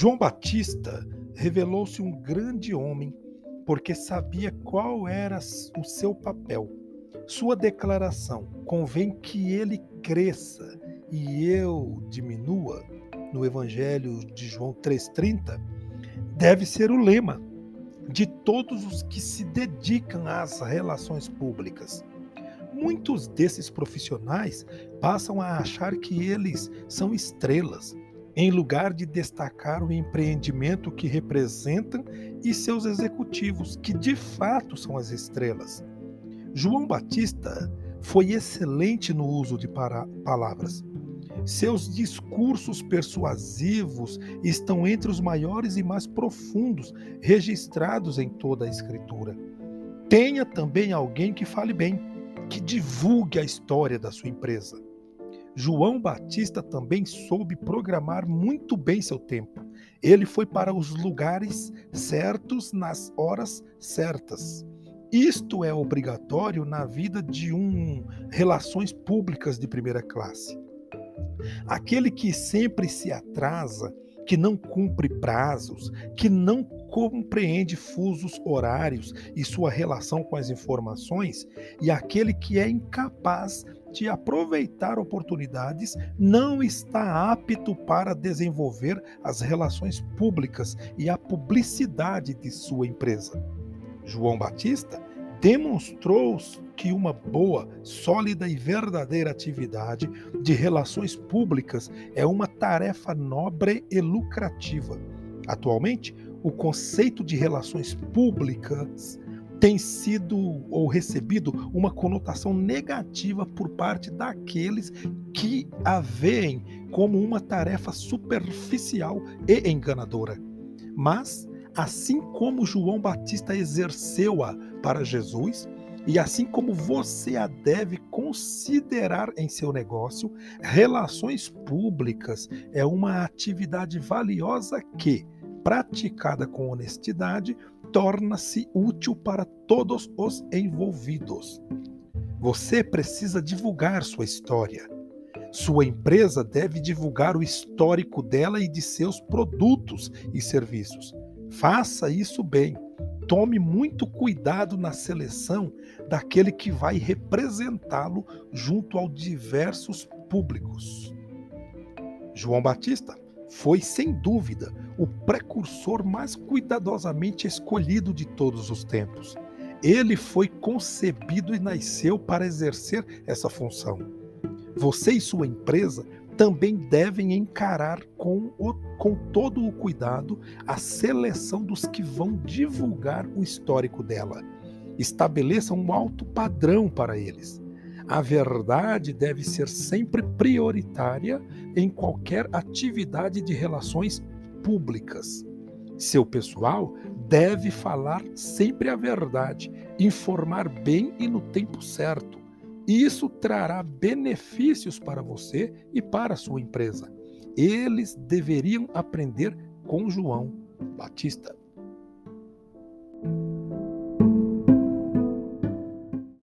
João Batista revelou-se um grande homem porque sabia qual era o seu papel. Sua declaração convém que ele cresça e eu diminua, no Evangelho de João 3,30, deve ser o lema de todos os que se dedicam às relações públicas. Muitos desses profissionais passam a achar que eles são estrelas, em lugar de destacar o empreendimento que representam e seus executivos, que de fato são as estrelas. João Batista foi excelente no uso de palavras. Seus discursos persuasivos estão entre os maiores e mais profundos registrados em toda a Escritura. Tenha também alguém que fale bem, que divulgue a história da sua empresa. João Batista também soube programar muito bem seu tempo. Ele foi para os lugares certos nas horas certas. Isto é obrigatório na vida de um relações públicas de primeira classe. Aquele que sempre se atrasa, que não cumpre prazos, que não compreende fusos horários e sua relação com as informações, e aquele que é incapaz de aproveitar oportunidades, não está apto para desenvolver as relações públicas e a publicidade de sua empresa. João Batista demonstrou que uma boa, sólida e verdadeira atividade de relações públicas é uma tarefa nobre e lucrativa. Atualmente, o conceito de relações públicas tem sido ou recebido uma conotação negativa por parte daqueles que a veem como uma tarefa superficial e enganadora. Mas, assim como João Batista exerceu-a para Jesus, e assim como você a deve considerar em seu negócio, relações públicas é uma atividade valiosa que, praticada com honestidade, torna-se útil para todos os envolvidos. Você precisa divulgar sua história. Sua empresa deve divulgar o histórico dela e de seus produtos e serviços. Faça isso bem. Tome muito cuidado na seleção daquele que vai representá-lo junto aos diversos públicos. João Batista foi, sem dúvida, o precursor mais cuidadosamente escolhido de todos os tempos. Ele foi concebido e nasceu para exercer essa função. Você e sua empresa também devem encarar com, o, com todo o cuidado a seleção dos que vão divulgar o histórico dela. Estabeleça um alto padrão para eles. A verdade deve ser sempre prioritária em qualquer atividade de relações públicas. Seu pessoal deve falar sempre a verdade, informar bem e no tempo certo. Isso trará benefícios para você e para a sua empresa. Eles deveriam aprender com João Batista.